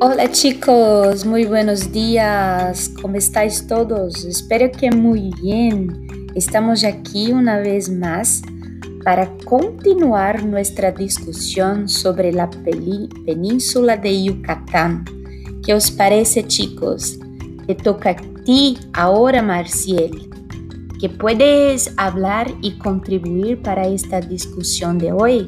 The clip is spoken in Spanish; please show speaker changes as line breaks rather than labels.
Hola chicos, muy buenos días, ¿cómo estáis todos? Espero que muy bien. Estamos aquí una vez más para continuar nuestra discusión sobre la península de Yucatán. ¿Qué os parece chicos? Te toca a ti ahora, Marciel, que puedes hablar y contribuir para esta discusión de hoy.